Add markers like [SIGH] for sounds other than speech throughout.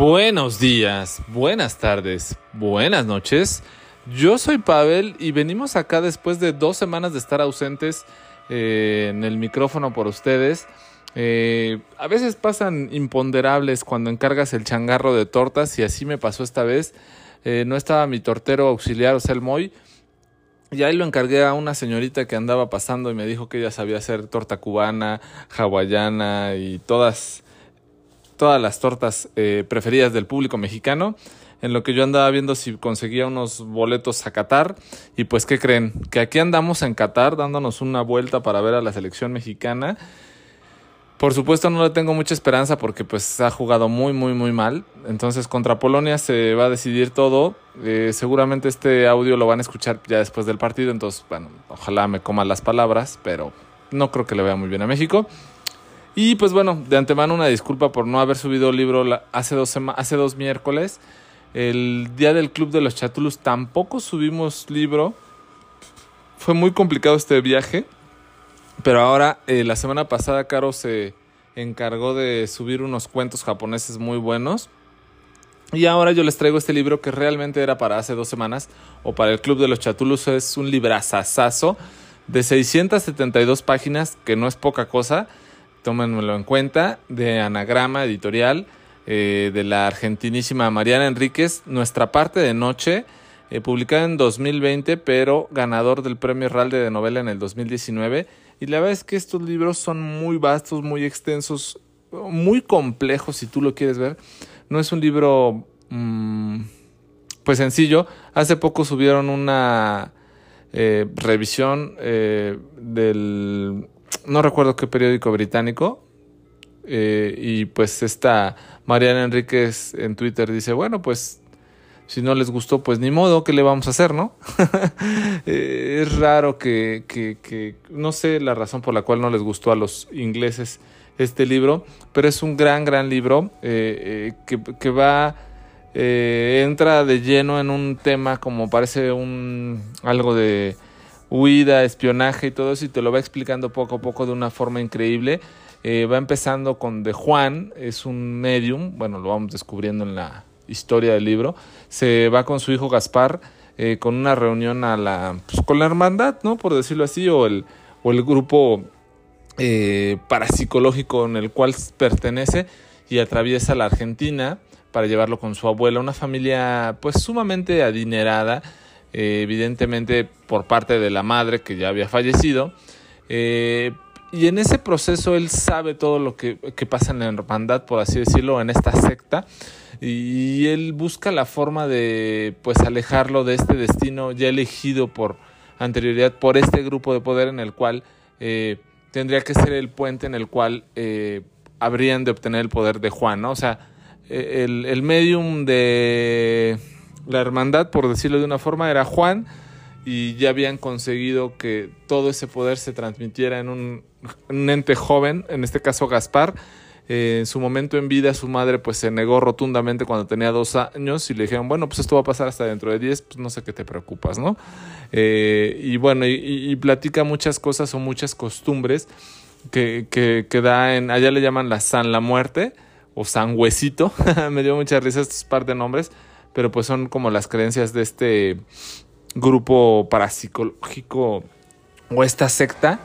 Buenos días, buenas tardes, buenas noches. Yo soy Pavel y venimos acá después de dos semanas de estar ausentes eh, en el micrófono por ustedes. Eh, a veces pasan imponderables cuando encargas el changarro de tortas y así me pasó esta vez. Eh, no estaba mi tortero auxiliar, o sea, el Moy. Y ahí lo encargué a una señorita que andaba pasando y me dijo que ella sabía hacer torta cubana, hawaiana y todas todas las tortas eh, preferidas del público mexicano. En lo que yo andaba viendo si conseguía unos boletos a Qatar. Y pues, ¿qué creen? Que aquí andamos en Qatar dándonos una vuelta para ver a la selección mexicana. Por supuesto no le tengo mucha esperanza porque pues ha jugado muy muy muy mal. Entonces contra Polonia se va a decidir todo. Eh, seguramente este audio lo van a escuchar ya después del partido. Entonces bueno, ojalá me coma las palabras. Pero no creo que le vea muy bien a México. Y pues bueno, de antemano una disculpa por no haber subido el libro hace dos, hace dos miércoles. El día del Club de los Chatulus tampoco subimos libro. Fue muy complicado este viaje. Pero ahora, eh, la semana pasada, Caro se encargó de subir unos cuentos japoneses muy buenos. Y ahora yo les traigo este libro que realmente era para hace dos semanas o para el Club de los Chatulus. Es un librazazazo de 672 páginas, que no es poca cosa tómenmelo en cuenta, de Anagrama Editorial, eh, de la argentinísima Mariana Enríquez, Nuestra parte de noche, eh, publicada en 2020, pero ganador del Premio Ralde de Novela en el 2019. Y la verdad es que estos libros son muy vastos, muy extensos, muy complejos si tú lo quieres ver. No es un libro mm, pues sencillo. Hace poco subieron una eh, revisión del no recuerdo qué periódico británico, eh, y pues esta Mariana Enríquez en Twitter dice, bueno, pues si no les gustó, pues ni modo, ¿qué le vamos a hacer, no? [LAUGHS] Eh, es raro que, que, que, no sé la razón por la cual no les gustó a los ingleses este libro, pero es un gran, gran libro eh, que, que, va, entra de lleno en un tema como parece un algo de huida, espionaje y todo eso, y te lo va explicando poco a poco de una forma increíble. Eh, va empezando con de Juan, es un medium, bueno, lo vamos descubriendo en la historia del libro. Se va con su hijo Gaspar eh, con una reunión a la, pues, con la hermandad, ¿no? Por decirlo así, o el, o el grupo eh, parapsicológico en el cual pertenece y atraviesa la Argentina para llevarlo con su abuela, una familia pues sumamente adinerada eh, evidentemente por parte de la madre que ya había fallecido. Eh, y en ese proceso él sabe todo lo que, pasa en la hermandad, por así decirlo, en esta secta. Y él busca la forma de pues alejarlo de este destino ya elegido por anterioridad por este grupo de poder en el cual eh, tendría que ser el puente en el cual habrían de obtener el poder de Juan, ¿no? O sea, el, el medium de la hermandad, por decirlo de una forma, era Juan y ya habían conseguido que todo ese poder se transmitiera en un, ente joven, en este caso Gaspar. Eh, en su momento en vida su madre pues se negó rotundamente cuando tenía dos años y le dijeron, bueno, pues esto va a pasar hasta dentro de diez, pues no sé qué te preocupas, ¿no? Eh, y bueno, y, platica muchas cosas o muchas costumbres que, que, que, da en, allá le llaman la San la Muerte o San Huesito, [LAUGHS] me dio mucha risa estos par de nombres, pero pues son como las creencias de este grupo parapsicológico o esta secta.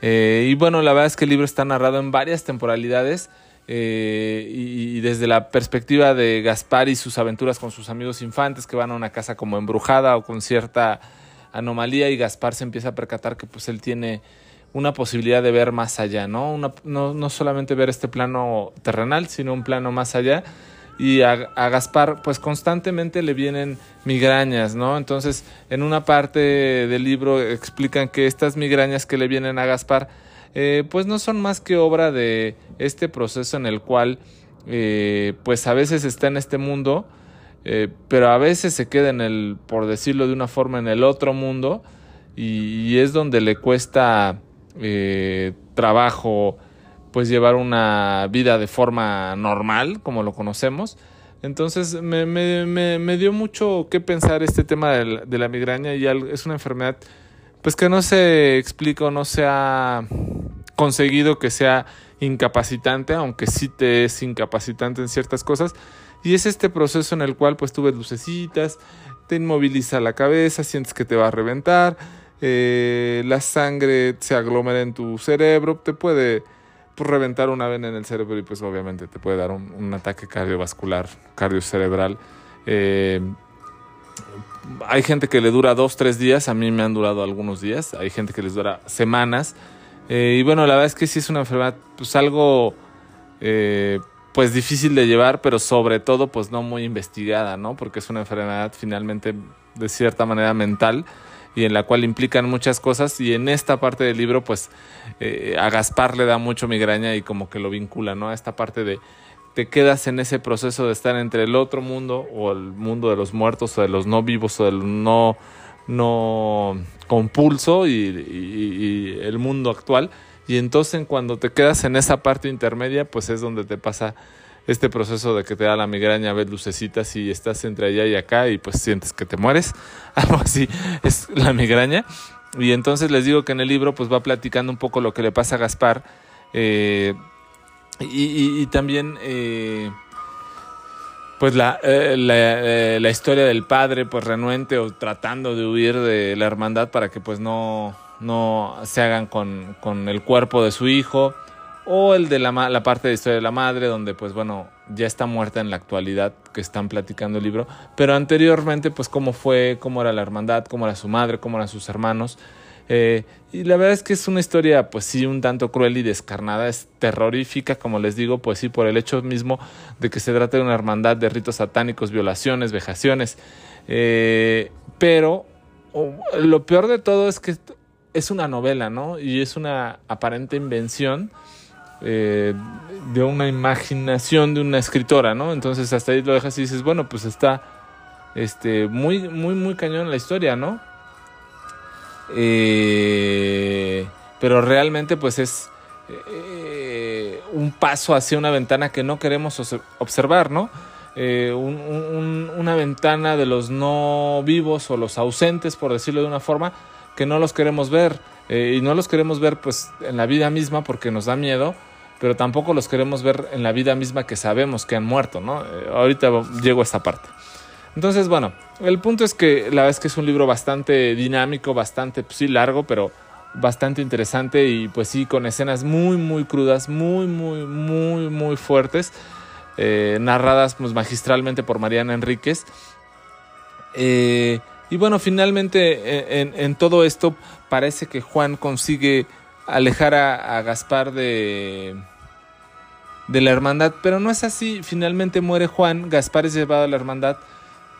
Eh, y bueno, la verdad es que el libro está narrado en varias temporalidades eh, y, desde la perspectiva de Gaspar y sus aventuras con sus amigos infantes que van a una casa como embrujada o con cierta anomalía y Gaspar se empieza a percatar que pues él tiene una posibilidad de ver más allá, ¿no? no, no solamente ver este plano terrenal, sino un plano más allá y a, Gaspar pues constantemente le vienen migrañas, ¿no? Entonces en una parte del libro explican que estas migrañas que le vienen a Gaspar eh, pues no son más que obra de este proceso en el cual eh, pues a veces está en este mundo eh, pero a veces se queda en el, por decirlo de una forma, en el otro mundo y, y es donde le cuesta trabajo pues llevar una vida de forma normal, como lo conocemos. Entonces me, me, me, dio mucho que pensar este tema de la, migraña y es una enfermedad pues que no se explica o no se ha conseguido que sea incapacitante, aunque sí te es incapacitante en ciertas cosas. Y es este proceso en el cual pues tú ves lucecitas, te inmoviliza la cabeza, sientes que te va a reventar, eh, la sangre se aglomera en tu cerebro, te puede pues, reventar una vena en el cerebro y pues obviamente te puede dar un, ataque cardiovascular, cardiocerebral. Eh, hay gente que le dura dos, tres días, a mí me han durado algunos días, hay gente que les dura semanas. Eh, y bueno, la verdad es que sí es una enfermedad, pues algo, eh, pues difícil de llevar, pero sobre todo, pues no muy investigada, ¿no? Porque es una enfermedad finalmente de cierta manera mental y en la cual implican muchas cosas y en esta parte del libro pues eh, a Gaspar le da mucho migraña y como que lo vincula, ¿no? A esta parte de te quedas en ese proceso de estar entre el otro mundo o el mundo de los muertos o de los no vivos o del no, no compulso y, el mundo actual. Y entonces cuando te quedas en esa parte intermedia, pues es donde te pasa este proceso de que te da la migraña, ves lucecitas y estás entre allá y acá y pues sientes que te mueres. [LAUGHS] Algo así es la migraña. Y entonces les digo que en el libro pues va platicando un poco lo que le pasa a Gaspar. Eh, y, también, eh, pues la, eh, eh, la, historia del padre, pues renuente o tratando de huir de la hermandad para que pues no, no se hagan con, con el cuerpo de su hijo. O el de la, la parte de historia de la madre, donde pues bueno, ya está muerta en la actualidad que están platicando el libro. Pero anteriormente, pues cómo fue, cómo era la hermandad, cómo era su madre, cómo eran sus hermanos. Eh, y la verdad es que es una historia, pues sí, un tanto cruel y descarnada, es terrorífica, como les digo, pues sí, por el hecho mismo de que se trata de una hermandad de ritos satánicos, violaciones, vejaciones. Eh, pero lo peor de todo es que es una novela, ¿no? Y es una aparente invención eh, de una imaginación de una escritora, ¿no? Entonces hasta ahí lo dejas y dices, bueno, pues está este, muy, muy, muy cañón la historia, ¿no? Eh, pero realmente pues es eh, un paso hacia una ventana que no queremos observar, ¿no? Una ventana de los no vivos o los ausentes, por decirlo de una forma, que no los queremos ver. Y no los queremos ver pues en la vida misma porque nos da miedo, pero tampoco los queremos ver en la vida misma que sabemos que han muerto, ¿no? ahorita llego a esta parte. Entonces, bueno, el punto es que la verdad es que es un libro bastante dinámico, bastante, pues sí, largo, pero bastante interesante y pues sí, con escenas muy, muy crudas, muy, muy, muy, muy fuertes, eh, narradas pues magistralmente por Mariana Enríquez. Eh, y bueno, finalmente en, todo esto parece que Juan consigue alejar a, a Gaspar de, de la hermandad, pero no es así. Finalmente muere Juan, Gaspar es llevado a la hermandad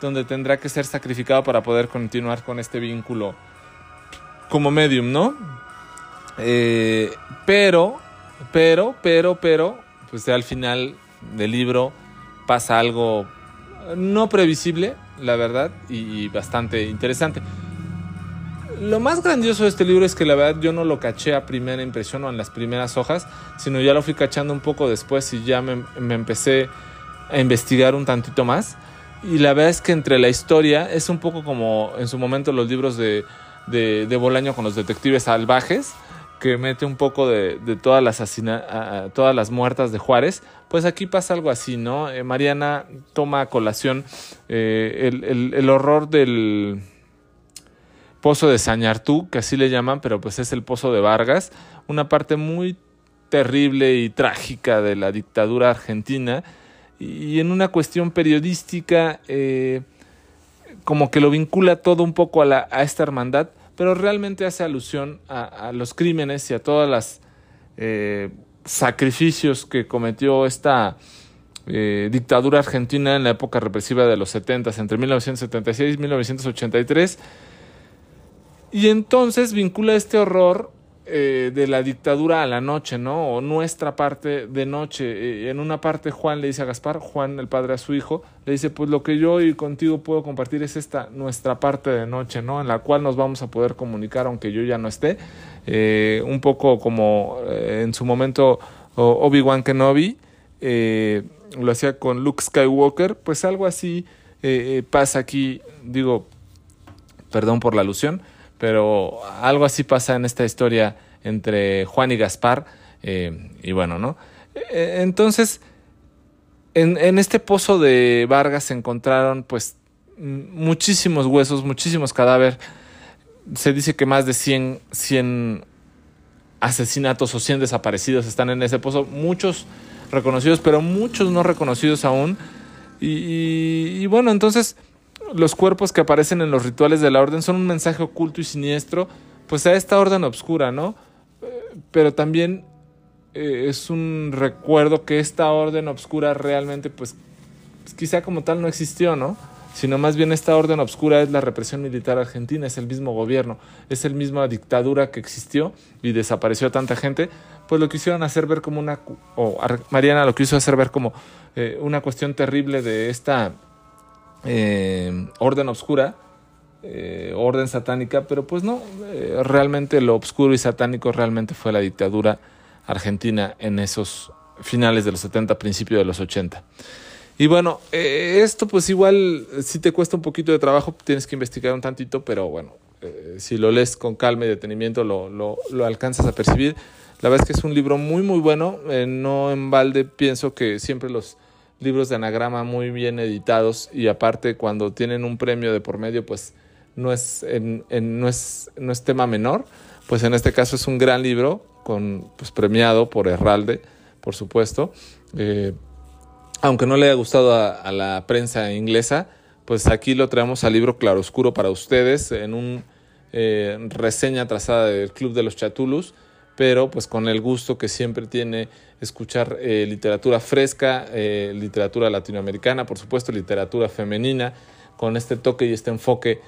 donde tendrá que ser sacrificado para poder continuar con este vínculo como medium, ¿no? Eh, pero, pero, pero, pero, pues al final del libro pasa algo no previsible, la verdad, y, bastante interesante. Lo más grandioso de este libro es que la verdad yo no lo caché a primera impresión o en las primeras hojas, sino ya lo fui cachando un poco después y ya me, me empecé a investigar un tantito más. Y la verdad es que entre la historia es un poco como en su momento los libros de, de, Bolaño con los detectives salvajes, que mete un poco de, todas, las todas las muertas de Juárez. Pues aquí pasa algo así, ¿no? Eh, Mariana toma a colación eh, el, horror del pozo de Sañartú, que así le llaman, pero pues es el pozo de Vargas, una parte muy terrible y trágica de la dictadura argentina y en una cuestión periodística eh, como que lo vincula todo un poco a, la, a esta hermandad, pero realmente hace alusión a, los crímenes y a todas las eh, sacrificios que cometió esta eh, dictadura argentina en la época represiva de los 70, entre 1976 y 1983. Y entonces vincula este horror eh, de la dictadura a la noche, ¿no? O nuestra parte de noche. Eh, en una parte Juan le dice a Gaspar, Juan el padre a su hijo, le dice, pues lo que yo y contigo puedo compartir es esta, nuestra parte de noche, ¿no? En la cual nos vamos a poder comunicar aunque yo ya no esté. Eh, un poco como en su momento Obi-Wan Kenobi lo hacía con Luke Skywalker, pues algo así pasa aquí, digo, perdón por la alusión, pero algo así pasa en esta historia entre Juan y Gaspar. Eh, y bueno, ¿no? Eh, entonces, en, este pozo de Vargas se encontraron pues muchísimos huesos, muchísimos cadáveres. Se dice que más de 100, 100 asesinatos o 100 desaparecidos están en ese pozo. Muchos reconocidos, pero muchos no reconocidos aún. Y, bueno, entonces los cuerpos que aparecen en los rituales de la orden son un mensaje oculto y siniestro, pues a esta orden obscura, ¿no? Pero también eh, es un recuerdo que esta orden obscura realmente, pues, pues, quizá como tal no existió, ¿no? Sino más bien esta orden obscura es la represión militar argentina, es el mismo gobierno, es el misma dictadura que existió y desapareció a tanta gente, pues lo quisieron hacer ver como una, o Mariana lo quiso hacer ver como eh, una cuestión terrible de esta eh, orden oscura, eh, orden satánica, pero pues no, realmente lo oscuro y satánico realmente fue la dictadura argentina en esos finales de los 70, principios de los 80. Y bueno, esto pues igual si te cuesta un poquito de trabajo, tienes que investigar un tantito, pero bueno, si lo lees con calma y detenimiento lo, lo, lo alcanzas a percibir. La verdad es que es un libro muy, muy bueno. Eh, no en balde pienso que siempre los libros de anagrama muy bien editados y aparte cuando tienen un premio de por medio, pues no es, no es, no es tema menor. Pues en este caso es un gran libro con, pues, premiado por Herralde, por supuesto. Eh, aunque no le haya gustado a, la prensa inglesa, pues aquí lo traemos al libro Claroscuro para ustedes en un eh, reseña trazada del Club de los Chatulus pero pues con el gusto que siempre tiene escuchar eh, literatura fresca, eh, literatura latinoamericana, por supuesto literatura femenina, con este toque y este enfoque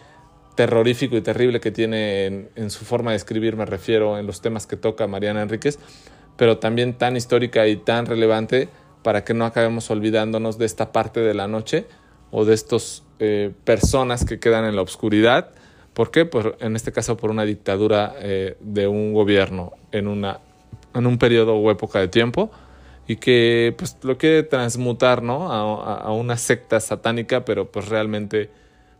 terrorífico y terrible que tiene en, su forma de escribir, me refiero en los temas que toca Mariana Enríquez, pero también tan histórica y tan relevante para que no acabemos olvidándonos de esta parte de la noche o de estas eh, personas que quedan en la oscuridad ¿Por qué? Pues en este caso por una dictadura eh, de un gobierno en, una, en un periodo o época de tiempo y que pues lo quiere transmutar ¿no? a, una secta satánica, pero pues realmente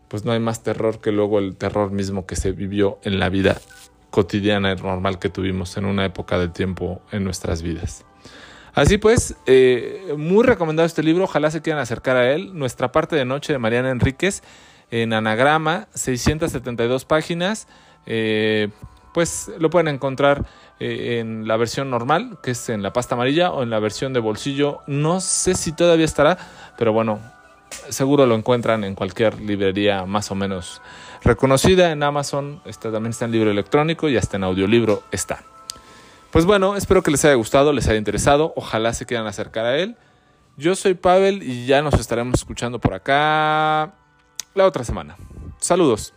pues no hay más terror que luego el terror mismo que se vivió en la vida cotidiana y normal que tuvimos en una época de tiempo en nuestras vidas. Así pues, eh, muy recomendado este libro, ojalá se quieran acercar a él. Nuestra parte de noche de Mariana Enríquez en anagrama, 672 páginas. Eh, pues lo pueden encontrar eh, en la versión normal, que es en la pasta amarilla, o en la versión de bolsillo. No sé si todavía estará, pero bueno, seguro lo encuentran en cualquier librería más o menos reconocida. En Amazon está, también está en libro electrónico y hasta en audiolibro está. Pues bueno, espero que les haya gustado, les haya interesado. Ojalá se quieran acercar a él. Yo soy Pavel y ya nos estaremos escuchando por acá la otra semana. Saludos.